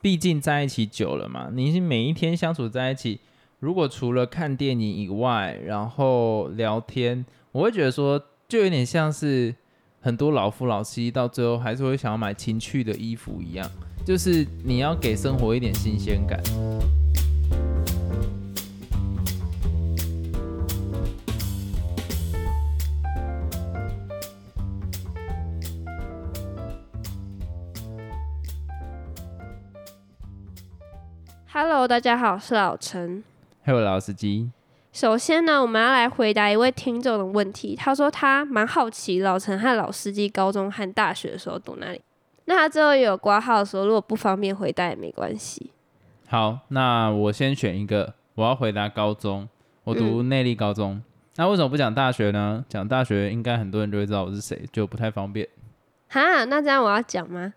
毕竟在一起久了嘛，你是每一天相处在一起，如果除了看电影以外，然后聊天，我会觉得说，就有点像是很多老夫老妻到最后还是会想要买情趣的衣服一样，就是你要给生活一点新鲜感。Hello，大家好，我是老陈。Hello，老司机，首先呢，我们要来回答一位听众的问题。他说他蛮好奇老陈和老司机高中和大学的时候读哪里。那他最后有挂号的时候，如果不方便回答也没关系。好，那我先选一个，我要回答高中，我读内力高中。那为什么不讲大学呢？讲大学应该很多人就会知道我是谁，就不太方便。哈，那这样我要讲吗？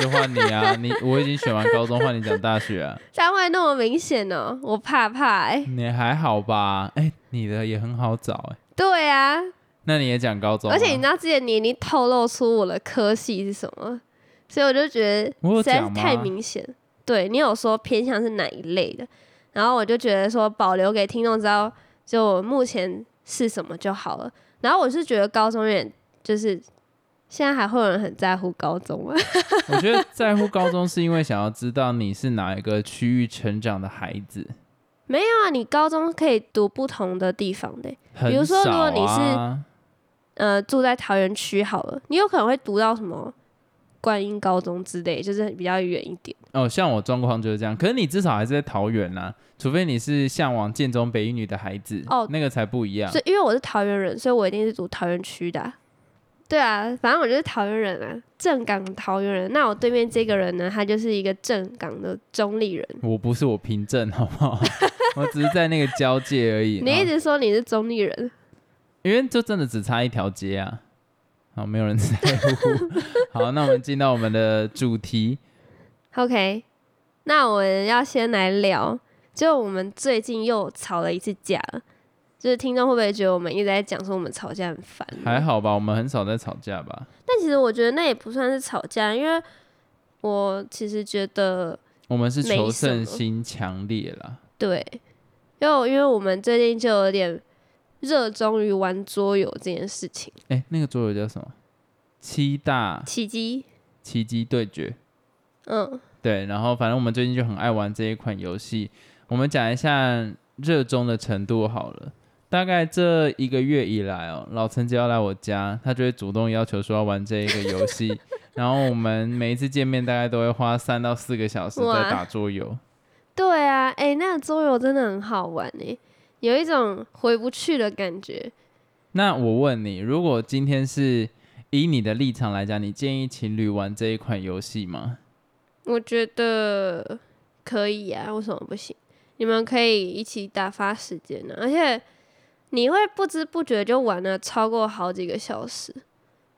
就换你啊！你我已经选完高中，换你讲大学啊！这样会那么明显哦，我怕怕哎。你还好吧？哎，你的也很好找哎。对啊。那你也讲高中？而且你知道之前你已经透露出我的科系是什么，所以我就觉得实在是太明显。对你有说偏向是哪一类的，然后我就觉得说保留给听众知道，就目前是什么就好了。然后我是觉得高中也就是。现在还会有人很在乎高中吗？我觉得在乎高中是因为想要知道你是哪一个区域成长的孩子。没有啊，你高中可以读不同的地方的，比如说如果你是呃住在桃园区好了，你有可能会读到什么观音高中之类，就是比较远一点。哦，像我状况就是这样，可是你至少还是在桃园啊，除非你是向往建中北一女的孩子哦，那个才不一样。是因为我是桃园人，所以我一定是读桃园区的。对啊，反正我就是桃园人啊，正港桃园人。那我对面这个人呢，他就是一个正港的中立人。我不是我凭证，好不好？我只是在那个交界而已。你一直说你是中立人，因为就真的只差一条街啊。好，没有人在乎。好，那我们进到我们的主题。OK，那我们要先来聊，就我们最近又吵了一次架了。就是听众会不会觉得我们一直在讲说我们吵架很烦？还好吧，我们很少在吵架吧。但其实我觉得那也不算是吵架，因为我其实觉得我们是求胜心强烈啦。对，因为因为我们最近就有点热衷于玩桌游这件事情。哎，那个桌游叫什么？七大奇迹奇迹对决。嗯，对。然后反正我们最近就很爱玩这一款游戏。我们讲一下热衷的程度好了。大概这一个月以来哦，老陈只要来我家，他就会主动要求说要玩这一个游戏，然后我们每一次见面大概都会花三到四个小时在打桌游。对啊，哎，那个桌游真的很好玩哎，有一种回不去的感觉。那我问你，如果今天是以你的立场来讲，你建议情侣玩这一款游戏吗？我觉得可以啊，为什么不行？你们可以一起打发时间呢，而且。你会不知不觉就玩了超过好几个小时，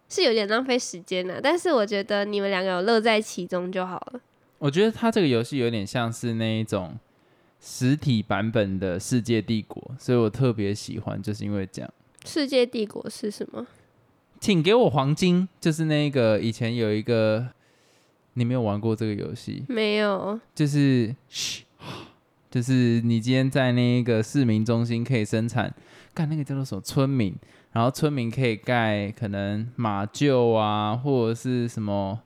是有点浪费时间的。但是我觉得你们两个有乐在其中就好了。我觉得它这个游戏有点像是那一种实体版本的世界帝国，所以我特别喜欢，就是因为这样。世界帝国是什么？请给我黄金，就是那个以前有一个，你没有玩过这个游戏？没有，就是嘘，就是你今天在那个市民中心可以生产。干那个叫做什么村民，然后村民可以盖可能马厩啊，或者是什么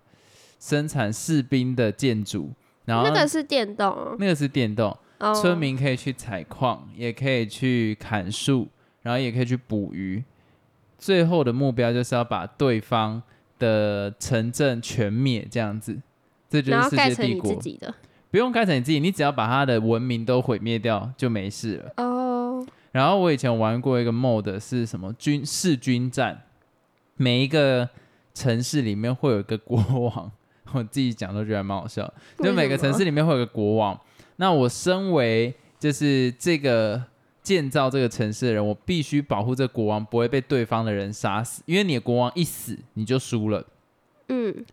生产士兵的建筑，然后那个是电动，那个是电动，村民可以去采矿，也可以去砍树，然后也可以去捕鱼，最后的目标就是要把对方的城镇全灭，这样子，这就是世界帝国。不用盖成你自己，你只要把他的文明都毁灭掉就没事了。哦。然后我以前玩过一个 mod 是什么军弑军战，每一个城市里面会有一个国王，我自己讲都觉得蛮好笑。就每个城市里面会有个国王，那我身为就是这个建造这个城市的人，我必须保护这个国王不会被对方的人杀死，因为你的国王一死你就输了。嗯。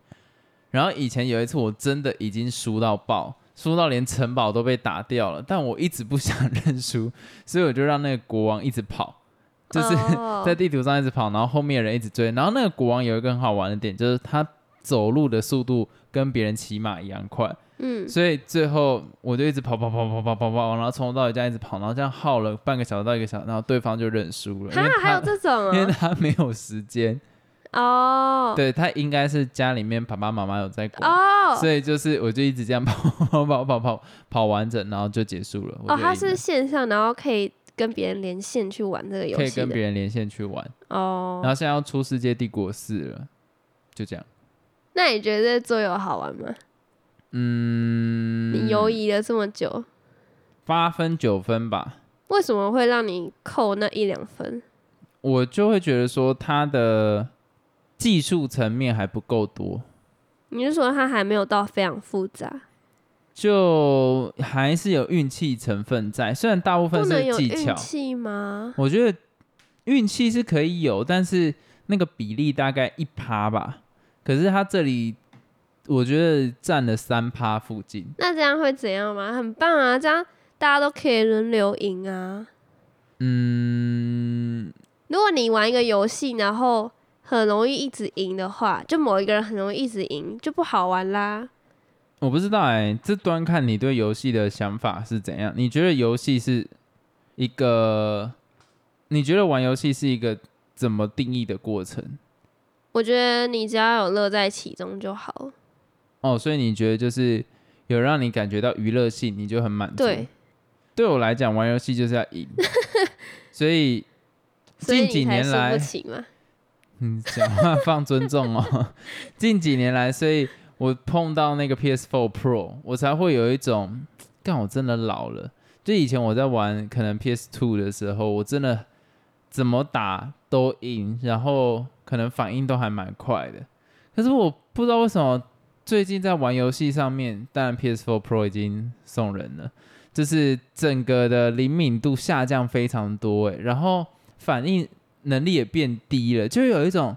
然后以前有一次我真的已经输到爆。输到连城堡都被打掉了，但我一直不想认输，所以我就让那个国王一直跑，就是 在地图上一直跑，然后后面的人一直追。然后那个国王有一个很好玩的点，就是他走路的速度跟别人骑马一样快，嗯，所以最后我就一直跑跑跑跑跑跑跑，然后从头到尾这样一直跑，然后这样耗了半个小时到一个小时，然后对方就认输了。他还有这种，因为他没有时间哦。对他应该是家里面爸爸妈妈有在管哦，所以就是我就一直这样跑跑跑跑跑跑完整，然后就结束了。哦，他是线上，然后可以跟别人连线去玩这个游戏，可以跟别人连线去玩哦。然后现在要出世界帝国四了，就这样。那你觉得桌游好玩吗？嗯，你犹疑了这么久，八分九分吧。为什么会让你扣那一两分？我就会觉得说它的技术层面还不够多。你是说它还没有到非常复杂？就还是有运气成分在，虽然大部分是技巧。运气吗？我觉得运气是可以有，但是那个比例大概一趴吧。可是它这里。我觉得占了三趴附近，那这样会怎样吗？很棒啊，这样大家都可以轮流赢啊。嗯，如果你玩一个游戏，然后很容易一直赢的话，就某一个人很容易一直赢，就不好玩啦。我不知道哎，这端看你对游戏的想法是怎样。你觉得游戏是一个？你觉得玩游戏是一个怎么定义的过程？我觉得你只要有乐在其中就好。哦，所以你觉得就是有让你感觉到娱乐性，你就很满足。对，对我来讲，玩游戏就是要赢。所以近几年来，嗯，讲话放尊重哦。近几年来，所以我碰到那个 PS4 Pro，我才会有一种，干我真的老了。就以前我在玩可能 PS2 的时候，我真的怎么打都赢，然后可能反应都还蛮快的。可是我不知道为什么。最近在玩游戏上面，当然 PS4 Pro 已经送人了，就是整个的灵敏度下降非常多，哎，然后反应能力也变低了，就有一种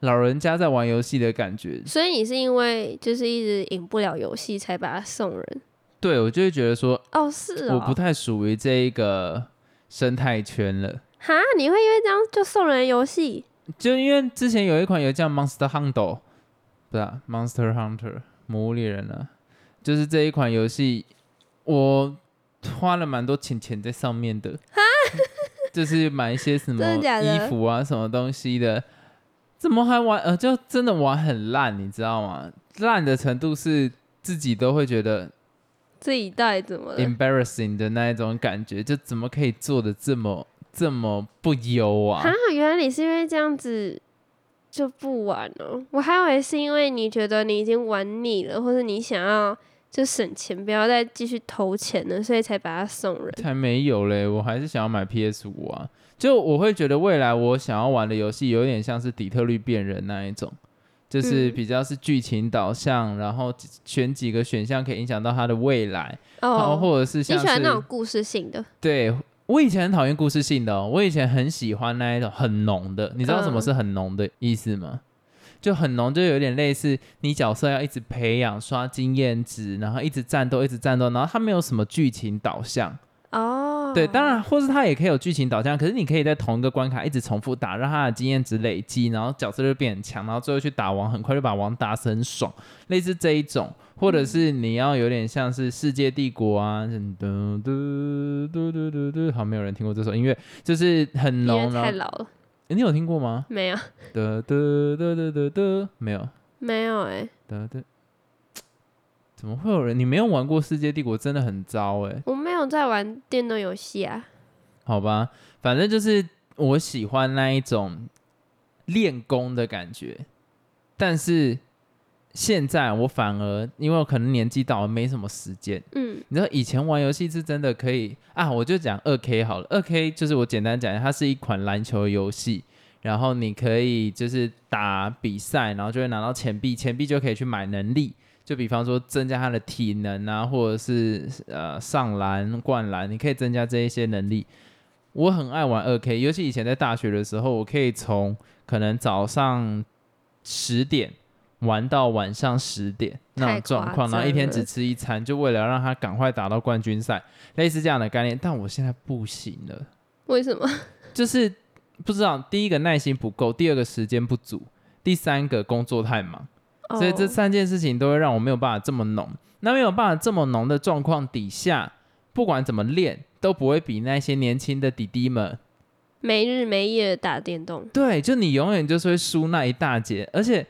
老人家在玩游戏的感觉。所以你是因为就是一直赢不了游戏才把它送人？对，我就会觉得说，哦，是，我不太属于这一个生态圈了。哈，你会因为这样就送人游戏？就因为之前有一款游戏叫 Monster Hunter。不是啊，Monster Hunter 魔物猎人啊，就是这一款游戏，我花了蛮多钱钱在上面的，就是买一些什么衣服啊，什么东西的，怎么还玩？呃，就真的玩很烂，你知道吗？烂的程度是自己都会觉得这一代怎么 embarrassing 的那一种感觉，就怎么可以做的这么这么不优啊？啊，原来你是因为这样子。就不玩了，我还以为是因为你觉得你已经玩腻了，或者你想要就省钱，不要再继续投钱了，所以才把它送人。才没有嘞，我还是想要买 PS 五啊。就我会觉得未来我想要玩的游戏有点像是底特律变人那一种，就是比较是剧情导向，然后选几个选项可以影响到它的未来，哦，或者是像你喜欢那种故事性的，对。我以前很讨厌故事性的，我以前很喜欢那一种很浓的。你知道什么是很浓的意思吗？就很浓，就有点类似你角色要一直培养、刷经验值，然后一直战斗、一直战斗，然后它没有什么剧情导向。哦，对，当然，或是它也可以有剧情导向，可是你可以在同一个关卡一直重复打，让它的经验值累积，然后角色就变很强，然后最后去打王，很快就把王打死，很爽。类似这一种。或者是你要有点像是世界帝国啊，嘟嘟嘟嘟嘟嘟，好，没有人听过这首音乐，就是很浓太老了。你有听过吗？没有。的的的的的的，没有。没有哎。的的，怎么会有人？你没有玩过世界帝国，真的很糟哎。我没有在玩电动游戏啊。好吧，反正就是我喜欢那一种练功的感觉，但是。现在我反而，因为我可能年纪到了，没什么时间。嗯，你知道以前玩游戏是真的可以啊，我就讲二 K 好了。二 K 就是我简单讲一下，它是一款篮球游戏，然后你可以就是打比赛，然后就会拿到钱币，钱币就可以去买能力，就比方说增加他的体能啊，或者是呃上篮、灌篮，你可以增加这一些能力。我很爱玩二 K，尤其以前在大学的时候，我可以从可能早上十点。玩到晚上十点那种状况，然后一天只吃一餐，就为了让他赶快打到冠军赛，类似这样的概念。但我现在不行了，为什么？就是不知道，第一个耐心不够，第二个时间不足，第三个工作太忙。所以这三件事情都会让我没有办法这么浓。那没有办法这么浓的状况底下，不管怎么练，都不会比那些年轻的弟弟们没日没夜打电动。对，就你永远就是会输那一大截。而且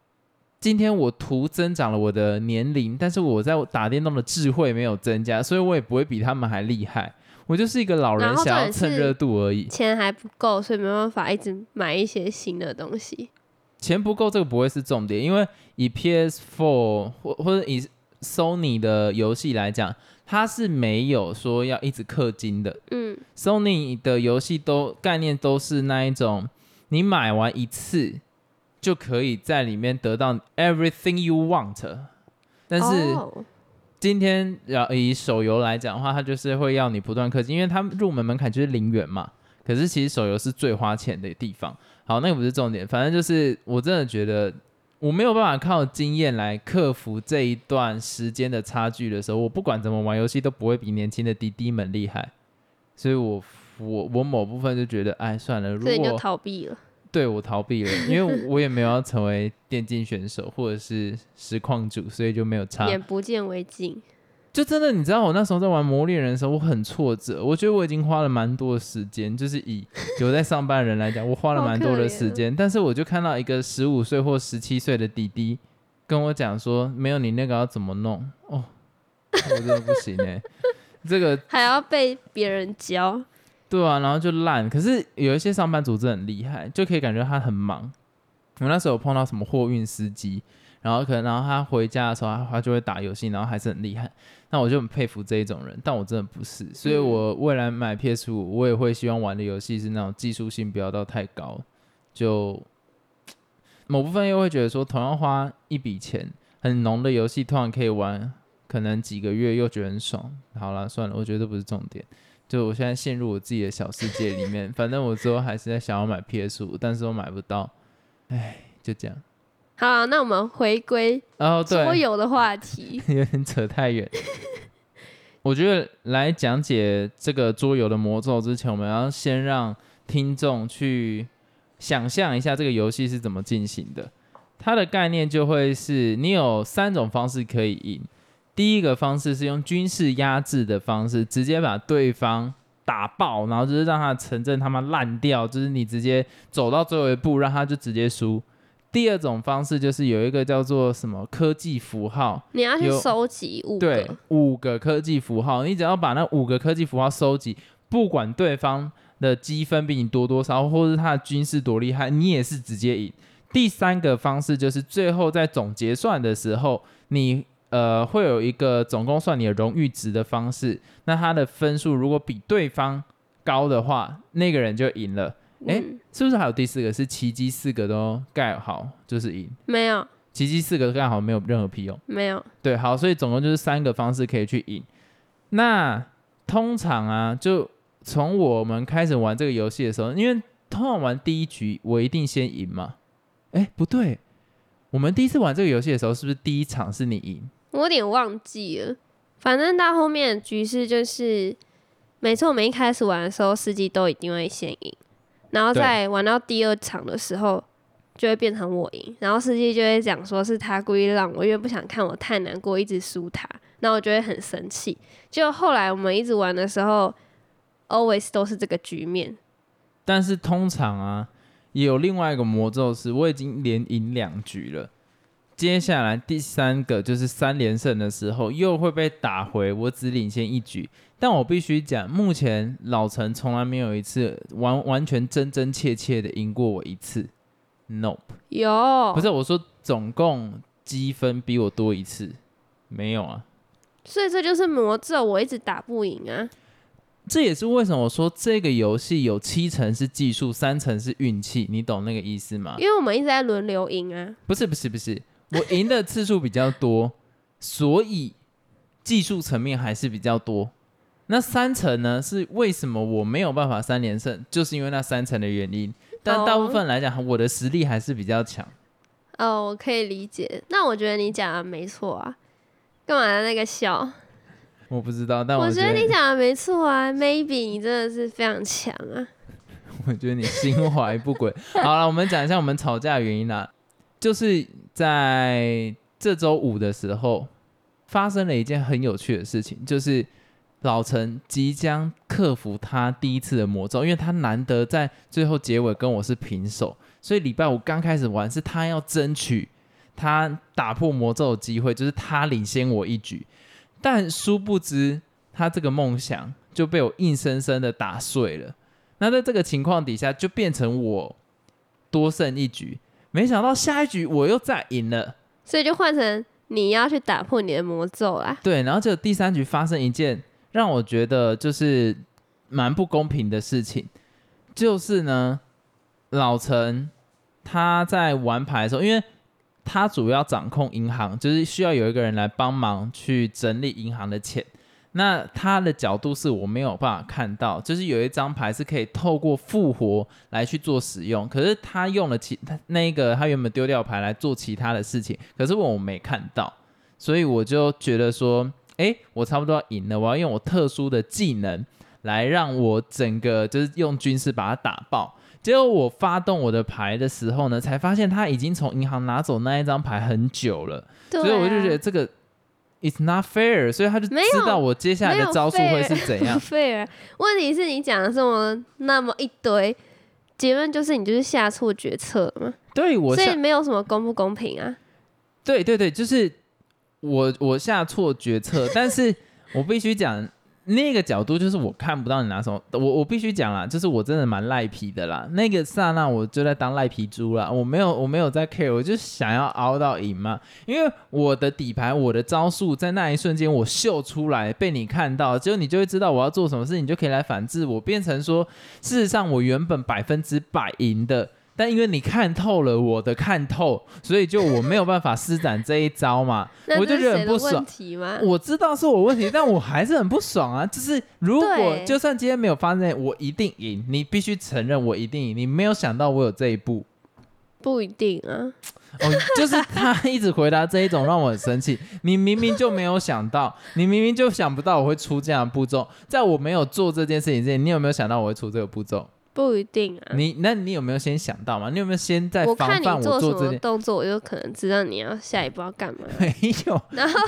今天我图增长了我的年龄，但是我在打电动的智慧没有增加，所以我也不会比他们还厉害。我就是一个老人，想要蹭热度而已。钱还不够，所以没办法一直买一些新的东西。钱不够，这个不会是重点，因为以 PS4 或或者以 Sony 的游戏来讲，它是没有说要一直氪金的。嗯，Sony 的游戏都概念都是那一种，你买完一次就可以在里面得到 everything you want。但是今天要以手游来讲的话，它就是会要你不断氪金，因为它入门门槛就是零元嘛。可是其实手游是最花钱的地方。好，那个不是重点，反正就是我真的觉得我没有办法靠经验来克服这一段时间的差距的时候，我不管怎么玩游戏都不会比年轻的弟弟们厉害，所以我我我某部分就觉得，哎，算了，如果就逃避了，对我逃避了，因为我也没有要成为电竞选手或者是实况主，所以就没有差，眼不见为净。就真的，你知道我那时候在玩魔猎人的时候，我很挫折。我觉得我已经花了蛮多的时间，就是以有在上班的人来讲，我花了蛮多的时间。但是我就看到一个十五岁或十七岁的弟弟跟我讲说：“没有你那个要怎么弄？”哦，我真的不行哎，这个还要被别人教。对啊，然后就烂。可是有一些上班族真的很厉害，就可以感觉他很忙。我那时候碰到什么货运司机。然后可能，然后他回家的时候，他他就会打游戏，然后还是很厉害。那我就很佩服这一种人，但我真的不是。所以我未来买 PS 五，我也会希望玩的游戏是那种技术性不要到太高。就某部分又会觉得说，同样花一笔钱，很浓的游戏，突然可以玩，可能几个月又觉得很爽。好了，算了，我觉得这不是重点。就我现在陷入我自己的小世界里面，反正我之后还是在想要买 PS 五，但是我买不到。唉，就这样。好，那我们回归桌游的话题，有点扯太远。我觉得来讲解这个桌游的魔咒之前，我们要先让听众去想象一下这个游戏是怎么进行的。它的概念就会是你有三种方式可以赢。第一个方式是用军事压制的方式，直接把对方打爆，然后就是让他城镇他妈烂掉，就是你直接走到最后一步，让他就直接输。第二种方式就是有一个叫做什么科技符号，你要去收集五对五个科技符号，你只要把那五个科技符号收集，不管对方的积分比你多多少，或是他的军事多厉害，你也是直接赢。第三个方式就是最后在总结算的时候，你呃会有一个总共算你的荣誉值的方式，那他的分数如果比对方高的话，那个人就赢了。哎，是不是还有第四个是奇迹四个都盖好就是赢？没有，奇迹四个盖好没有任何屁用。没有。对，好，所以总共就是三个方式可以去赢。那通常啊，就从我们开始玩这个游戏的时候，因为通常玩第一局我一定先赢嘛。哎，不对，我们第一次玩这个游戏的时候，是不是第一场是你赢？我有点忘记了。反正到后面局势就是，每次我们一开始玩的时候，司机都一定会先赢。然后在玩到第二场的时候，就会变成我赢，然后司机就会讲说是他故意让我，因为不想看我太难过，一直输他，那我就会很生气。就后来我们一直玩的时候，always 都是这个局面。但是通常啊，也有另外一个魔咒是，我已经连赢两局了，接下来第三个就是三连胜的时候，又会被打回我只领先一局。但我必须讲，目前老陈从来没有一次完完全真真切切的赢过我一次，Nope，有不是我说总共积分比我多一次，没有啊，所以这就是魔咒，我一直打不赢啊。这也是为什么我说这个游戏有七成是技术，三成是运气，你懂那个意思吗？因为我们一直在轮流赢啊。不是不是不是，我赢的次数比较多，所以技术层面还是比较多。那三层呢？是为什么我没有办法三连胜？就是因为那三层的原因。但大部分来讲，我的实力还是比较强。哦，我可以理解。那我觉得你讲的没错啊。干嘛那个笑？我不知道，但我觉得你讲的没错啊。Maybe 你真的是非常强啊。我觉得你心怀不轨。好了，我们讲一下我们吵架的原因啦。就是在这周五的时候，发生了一件很有趣的事情，就是老陈即将克服他第一次的魔咒，因为他难得在最后结尾跟我是平手，所以礼拜五刚开始玩是他要争取他打破魔咒的机会，就是他领先我一局，但殊不知他这个梦想就被我硬生生的打碎了。那在这个情况底下，就变成我多胜一局。没想到下一局我又再赢了，所以就换成你要去打破你的魔咒啦。对，然后就第三局发生一件让我觉得就是蛮不公平的事情，就是呢，老陈他在玩牌的时候，因为他主要掌控银行，就是需要有一个人来帮忙去整理银行的钱。那他的角度是我没有办法看到，就是有一张牌是可以透过复活来去做使用，可是他用了其他那个他原本丢掉牌来做其他的事情，可是我没看到，所以我就觉得说，哎，我差不多要赢了，我要用我特殊的技能来让我整个就是用军事把它打爆。结果我发动我的牌的时候呢，才发现他已经从银行拿走那一张牌很久了，所以我就觉得这个。It's not fair，所以他就知道我接下来的招数会是怎样。fair，问题是你讲的这么那么一堆，结论就是你就是下错决策嘛？对，我所以没有什么公不公平啊。对对对，就是我我下错决策，但是我必须讲。那个角度就是我看不到你拿什么，我我必须讲啦，就是我真的蛮赖皮的啦。那个刹那我就在当赖皮猪啦，我没有我没有在 care，我就想要熬到赢嘛。因为我的底牌我的招数在那一瞬间我秀出来被你看到，之后你就会知道我要做什么事，你就可以来反制我，变成说事实上我原本百分之百赢的。但因为你看透了我的看透，所以就我没有办法施展这一招嘛，我就觉得很不爽。我知道是我问题，但我还是很不爽啊！就是如果 就算今天没有发生，我一定赢。你必须承认我一定赢。你没有想到我有这一步，不一定啊。哦，就是他一直回答这一种让我很生气。你明明就没有想到，你明明就想不到我会出这样的步骤。在我没有做这件事情之前，你有没有想到我会出这个步骤？不一定啊，你那你有没有先想到嘛？你有没有先在防范我做这件动作？我就可能知道你要下一步要干嘛。没有，然后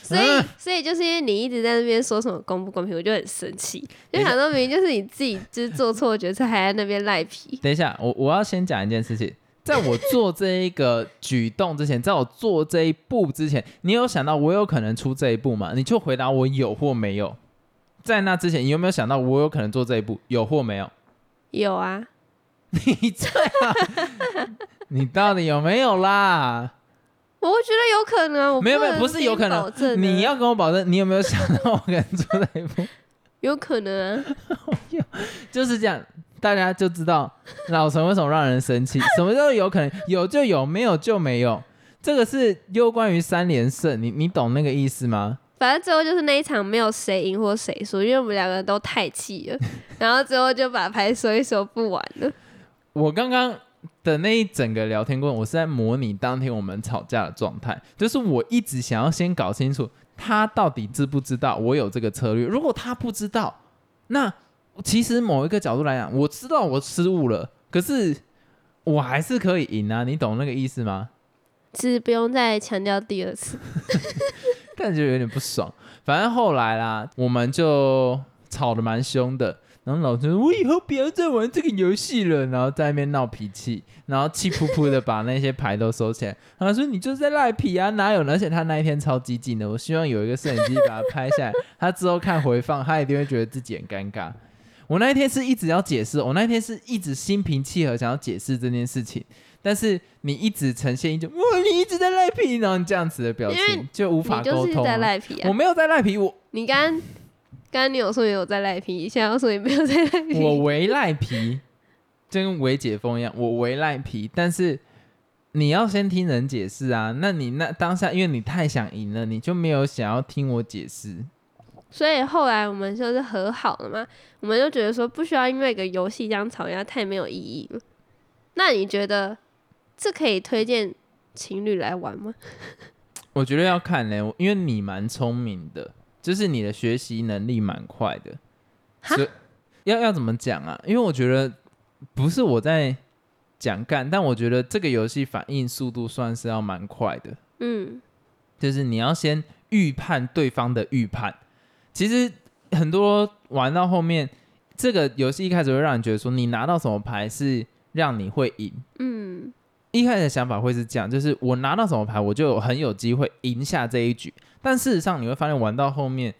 所以所以就是因为你一直在那边说什么公不公平，我就很生气，就想说明明就是你自己就是做错决策，还在那边赖皮。等一下，我我要先讲一件事情，在我做这一个举动之前，在我做这一步之前，你有想到我有可能出这一步吗？你就回答我有或没有。在那之前，你有没有想到我有可能做这一步？有或没有？有啊，你这样，你到底有没有啦？我觉得有可能，我没有没有，不是有可能，你要跟我保证，你有没有想到我可能做那一步？有可能，就是这样，大家就知道老陈为什么让人生气。什么叫有可能？有就有，没有就没有。这个是攸关于三连胜，你你懂那个意思吗？反正最后就是那一场没有谁赢或谁输，因为我们两个人都太气了，然后最后就把牌收一收不玩了。我刚刚的那一整个聊天过程，我是在模拟当天我们吵架的状态，就是我一直想要先搞清楚他到底知不知道我有这个策略。如果他不知道，那其实某一个角度来讲，我知道我失误了，可是我还是可以赢啊！你懂那个意思吗？其实不用再强调第二次。感觉有点不爽，反正后来啦，我们就吵得蛮凶的。然后老师说：“我以后不要再玩这个游戏了。”然后在那边闹脾气，然后气噗噗的把那些牌都收起来。他说：“你就是在赖皮啊，哪有？而且他那一天超激进的，我希望有一个摄影机把他拍下来。他之后看回放，他一定会觉得自己很尴尬。我那一天是一直要解释，我那一天是一直心平气和想要解释这件事情。”但是你一直呈现一种哇，你一直在赖皮，然后这样子的表情就无法沟通。在赖皮，我没有在赖皮，我你刚刚刚你有说有在赖皮，现在又说你没有在赖皮。我为赖皮，就跟为解封一样，我为赖皮。但是你要先听人解释啊，那你那当下因为你太想赢了，你就没有想要听我解释。所以后来我们就是和好了嘛，我们就觉得说不需要因为一个游戏这样吵架，太没有意义了。那你觉得？这可以推荐情侣来玩吗？我觉得要看呢，因为你蛮聪明的，就是你的学习能力蛮快的。所以要要怎么讲啊？因为我觉得不是我在讲干，但我觉得这个游戏反应速度算是要蛮快的。嗯，就是你要先预判对方的预判。其实很多玩到后面，这个游戏一开始会让你觉得说，你拿到什么牌是让你会赢。嗯，一开始的想法会是这样，就是我拿到什么牌，我就很有机会赢下这一局。但事实上，你会发现玩到后面，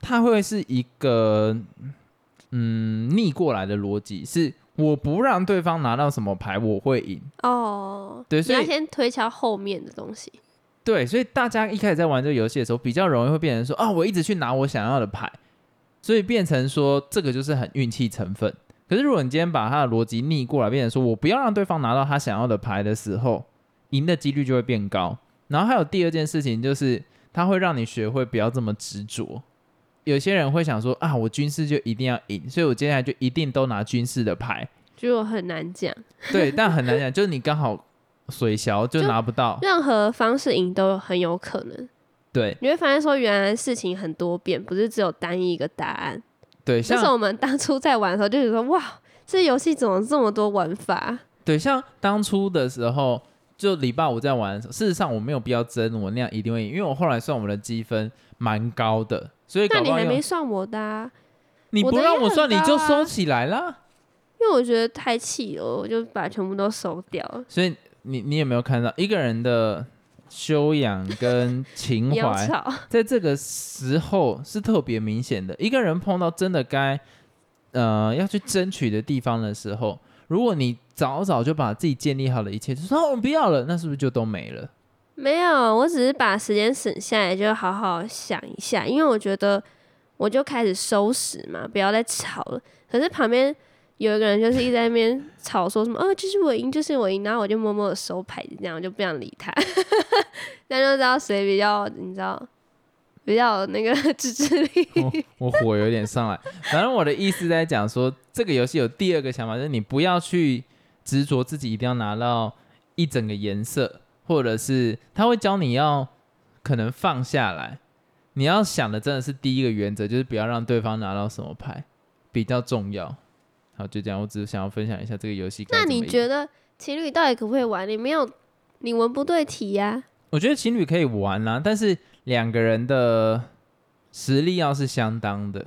它会是一个嗯逆过来的逻辑，是我不让对方拿到什么牌，我会赢。哦，对，所以要先推敲后面的东西。对，所以大家一开始在玩这个游戏的时候，比较容易会变成说啊，我一直去拿我想要的牌，所以变成说这个就是很运气成分。可是如果你今天把他的逻辑逆过来，变成说我不要让对方拿到他想要的牌的时候，赢的几率就会变高。然后还有第二件事情就是，他会让你学会不要这么执着。有些人会想说啊，我军事就一定要赢，所以我接下来就一定都拿军事的牌，就很难讲。对，但很难讲，就是你刚好。水小就拿不到，任何方式赢都很有可能。对，你会发现说，原来事情很多变，不是只有单一一个答案。对，像是我们当初在玩的时候，就是说，哇，这游戏怎么这么多玩法？对，像当初的时候，就礼拜五在玩的时候，事实上我没有必要争，我那样一定会赢，因为我后来算我们的积分蛮高的，所以。那你还没算我的，你不让我算，你就收起来了。因为我觉得太气了，我就把全部都收掉了。所以。你你有没有看到一个人的修养跟情怀，在这个时候是特别明显的。一个人碰到真的该呃要去争取的地方的时候，如果你早早就把自己建立好了一切，就说我不要了，那是不是就都没了？没有，我只是把时间省下来，就好好想一下。因为我觉得我就开始收拾嘛，不要再吵了。可是旁边。有一个人就是一直在那边吵，说什么“哦，就是我赢，就是我赢”，然后我就默默的收牌子，这样我就不想理他。那就知道谁比较，你知道，比较那个自制力。我火有点上来。反正我的意思在讲说，这个游戏有第二个想法，就是你不要去执着自己一定要拿到一整个颜色，或者是他会教你要可能放下来。你要想的真的是第一个原则，就是不要让对方拿到什么牌比较重要。好，就这样。我只是想要分享一下这个游戏。那你觉得情侣到底可不可以玩？你没有，你文不对题呀。我觉得情侣可以玩啊，但是两个人的实力要是相当的。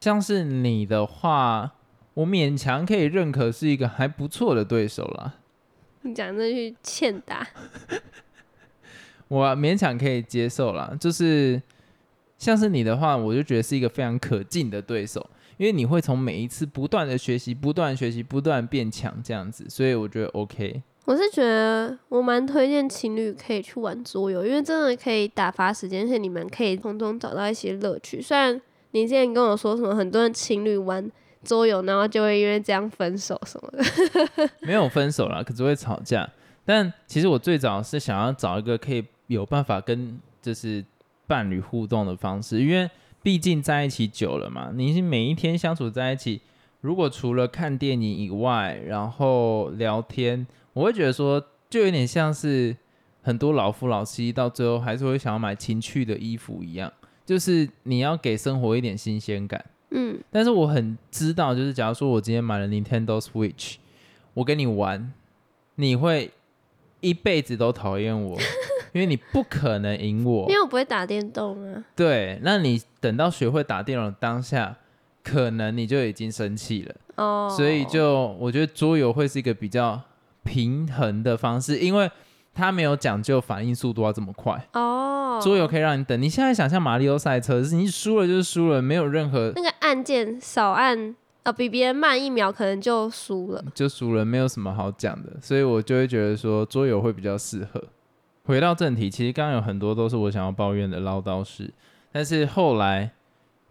像是你的话，我勉强可以认可是一个还不错的对手啦。你讲这句欠打，我勉强可以接受啦。就是像是你的话，我就觉得是一个非常可敬的对手。因为你会从每一次不断的学习、不断学习、不断变强这样子，所以我觉得 OK。我是觉得我蛮推荐情侣可以去玩桌游，因为真的可以打发时间，而且你们可以从中找到一些乐趣。虽然你之前跟我说什么很多人情侣玩桌游，然后就会因为这样分手什么的，没有分手啦，可是会吵架。但其实我最早是想要找一个可以有办法跟就是伴侣互动的方式，因为。毕竟在一起久了嘛，你每一天相处在一起，如果除了看电影以外，然后聊天，我会觉得说，就有点像是很多老夫老妻到最后还是会想要买情趣的衣服一样，就是你要给生活一点新鲜感。嗯，但是我很知道，就是假如说我今天买了 Nintendo Switch，我跟你玩，你会一辈子都讨厌我。因为你不可能赢我，因为我不会打电动啊。对，那你等到学会打电动当下，可能你就已经生气了。哦，所以就我觉得桌游会是一个比较平衡的方式，因为它没有讲究反应速度要这么快。哦，桌游可以让你等。你现在想象马里奥赛车，是你输了就是输了，没有任何那个按键少按啊，比别人慢一秒可能就输了，就输了，没有什么好讲的。所以我就会觉得说桌游会比较适合。回到正题，其实刚刚有很多都是我想要抱怨的唠叨事，但是后来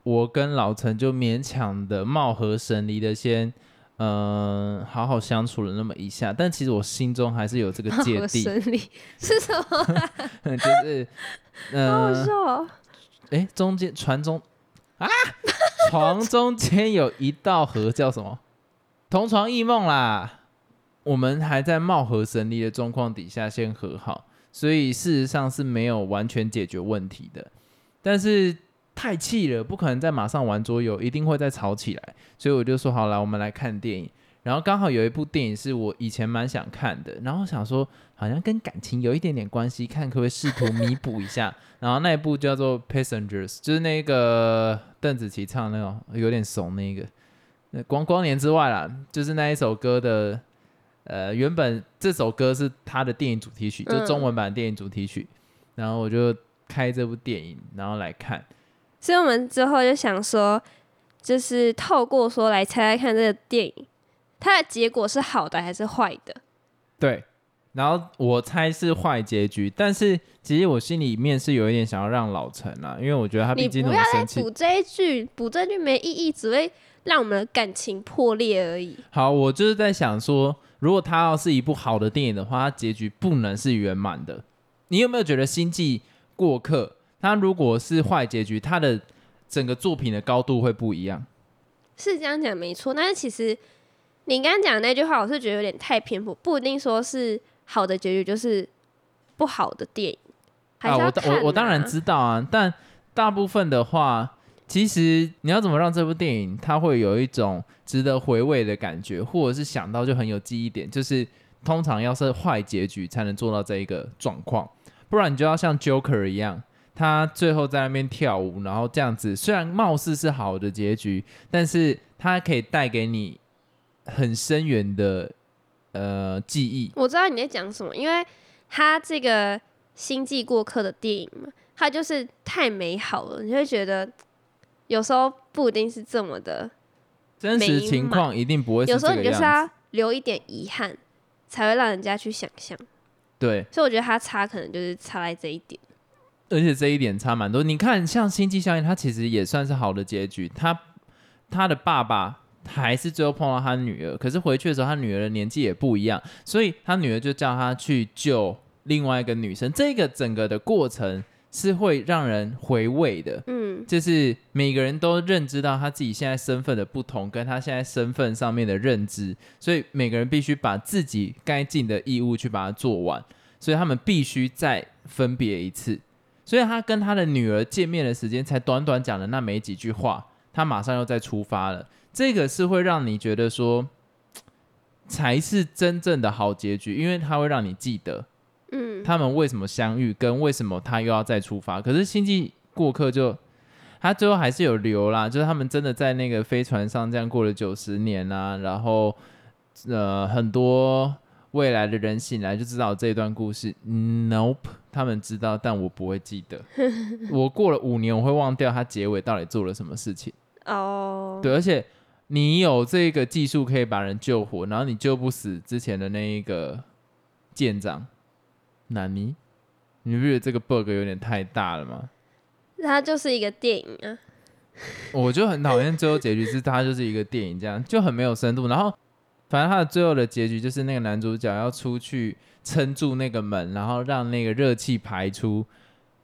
我跟老陈就勉强的貌合神离的先，嗯，好好相处了那么一下，但其实我心中还是有这个芥蒂。神离 是什么？就是，嗯，哎，中间船中啊，床中间有一道河，叫什么？同床异梦啦。我们还在貌合神离的状况底下先和好。所以事实上是没有完全解决问题的，但是太气了，不可能再马上玩桌游，一定会再吵起来。所以我就说好了，我们来看电影。然后刚好有一部电影是我以前蛮想看的，然后想说好像跟感情有一点点关系，看可不可以试图弥补一下。然后那一部叫做《Passengers》，就是那个邓紫棋唱的那种有点怂那个，光光年之外啦，就是那一首歌的，呃，原本这首歌是他的电影主题曲，就中文版电影主题曲。然后我就开这部电影，然后来看。所以我们之后就想说，就是透过说来猜猜看这个电影。它的结果是好的还是坏的？对，然后我猜是坏结局，但是其实我心里面是有一点想要让老陈啊，因为我觉得他毕竟不要再补这一句，补这句没意义，只会让我们的感情破裂而已。好，我就是在想说，如果它要是一部好的电影的话，它结局不能是圆满的。你有没有觉得《星际过客》它如果是坏结局，它的整个作品的高度会不一样？是这样讲没错，但是其实。你刚刚讲的那句话，我是觉得有点太偏颇，不一定说是好的结局就是不好的电影。啊，我我我当然知道啊，但大部分的话，其实你要怎么让这部电影它会有一种值得回味的感觉，或者是想到就很有记忆点，就是通常要是坏结局才能做到这一个状况，不然你就要像 Joker 一样，他最后在那边跳舞，然后这样子，虽然貌似是好的结局，但是它可以带给你。很深远的呃记忆，我知道你在讲什么，因为他这个星际过客的电影嘛，它就是太美好了，你会觉得有时候不一定是这么的真实情况，一定不会。有时候你就是要留一点遗憾，才会让人家去想象。对，所以我觉得他差可能就是差在这一点，而且这一点差蛮多。你看，像星际效应，它其实也算是好的结局，他他的爸爸。还是最后碰到他女儿，可是回去的时候，他女儿的年纪也不一样，所以他女儿就叫他去救另外一个女生。这个整个的过程是会让人回味的，嗯，就是每个人都认知到他自己现在身份的不同，跟他现在身份上面的认知，所以每个人必须把自己该尽的义务去把它做完，所以他们必须再分别一次。所以他跟他的女儿见面的时间才短短讲了那没几句话，他马上又再出发了。这个是会让你觉得说，才是真正的好结局，因为他会让你记得，嗯，他们为什么相遇，跟为什么他又要再出发。可是星际过客就，他最后还是有留啦，就是他们真的在那个飞船上这样过了九十年啊，然后呃，很多未来的人醒来就知道这一段故事。Nope，他们知道，但我不会记得。我过了五年，我会忘掉他结尾到底做了什么事情。哦，对，而且。你有这个技术可以把人救活，然后你救不死之前的那一个舰长，南尼，你不觉得这个 bug 有点太大了吗？它就是一个电影啊！我就很讨厌最后结局是它就是一个电影，这样就很没有深度。然后，反正它的最后的结局就是那个男主角要出去撑住那个门，然后让那个热气排出。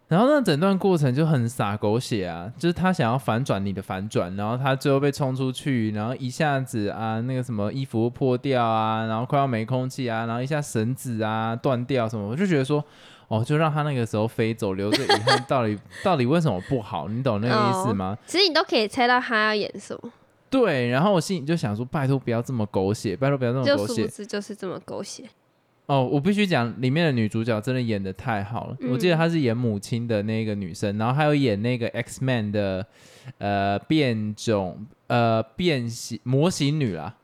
然后那整段过程就很洒狗血啊，就是他想要反转你的反转，然后他最后被冲出去，然后一下子啊那个什么衣服破掉啊，然后快要没空气啊，然后一下绳子啊断掉什么，我就觉得说，哦，就让他那个时候飞走，留着遗憾，到底到底为什么不好？你懂那个意思吗？其实你都可以猜到他要演什么。对，然后我心里就想说，拜托不要这么狗血，拜托不要这么狗血，就是这么狗血。哦，我必须讲，里面的女主角真的演的太好了。我记得她是演母亲的那个女生，然后还有演那个 X Man 的呃变种呃变形模型女啦。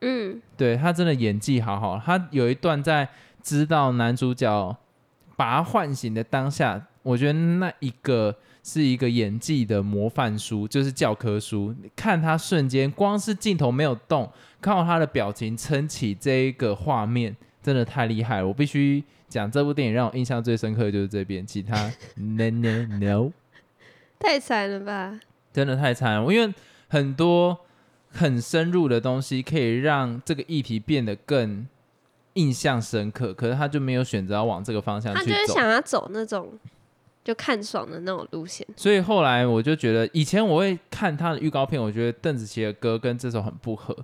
嗯，对她真的演技好好。她有一段在知道男主角把她唤醒的当下，我觉得那一个是一个演技的模范书，就是教科书。看她瞬间，光是镜头没有动，靠她的表情撑起这一个画面。真的太厉害了！我必须讲这部电影让我印象最深刻的就是这边，其他 no no no，太惨了吧！真的太惨了，因为很多很深入的东西可以让这个议题变得更印象深刻，可是他就没有选择要往这个方向去走，他就是想要走那种就看爽的那种路线。所以后来我就觉得，以前我会看他的预告片，我觉得邓紫棋的歌跟这首很不合。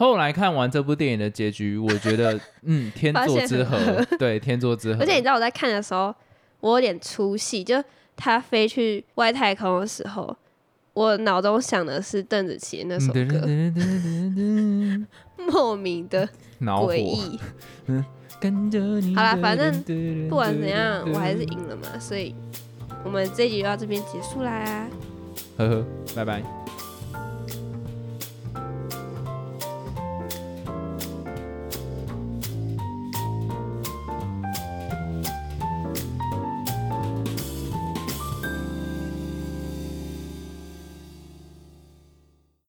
后来看完这部电影的结局我觉得 嗯天作之合对天作之合。而且你知道我在看的时候我有点出戏就他飞去外太空的时候我脑中想的是邓紫棋那首歌。莫名的诡异。好啦反正不管怎样我还是赢了嘛所以我们这集就到这边结束啦。呵呵拜拜。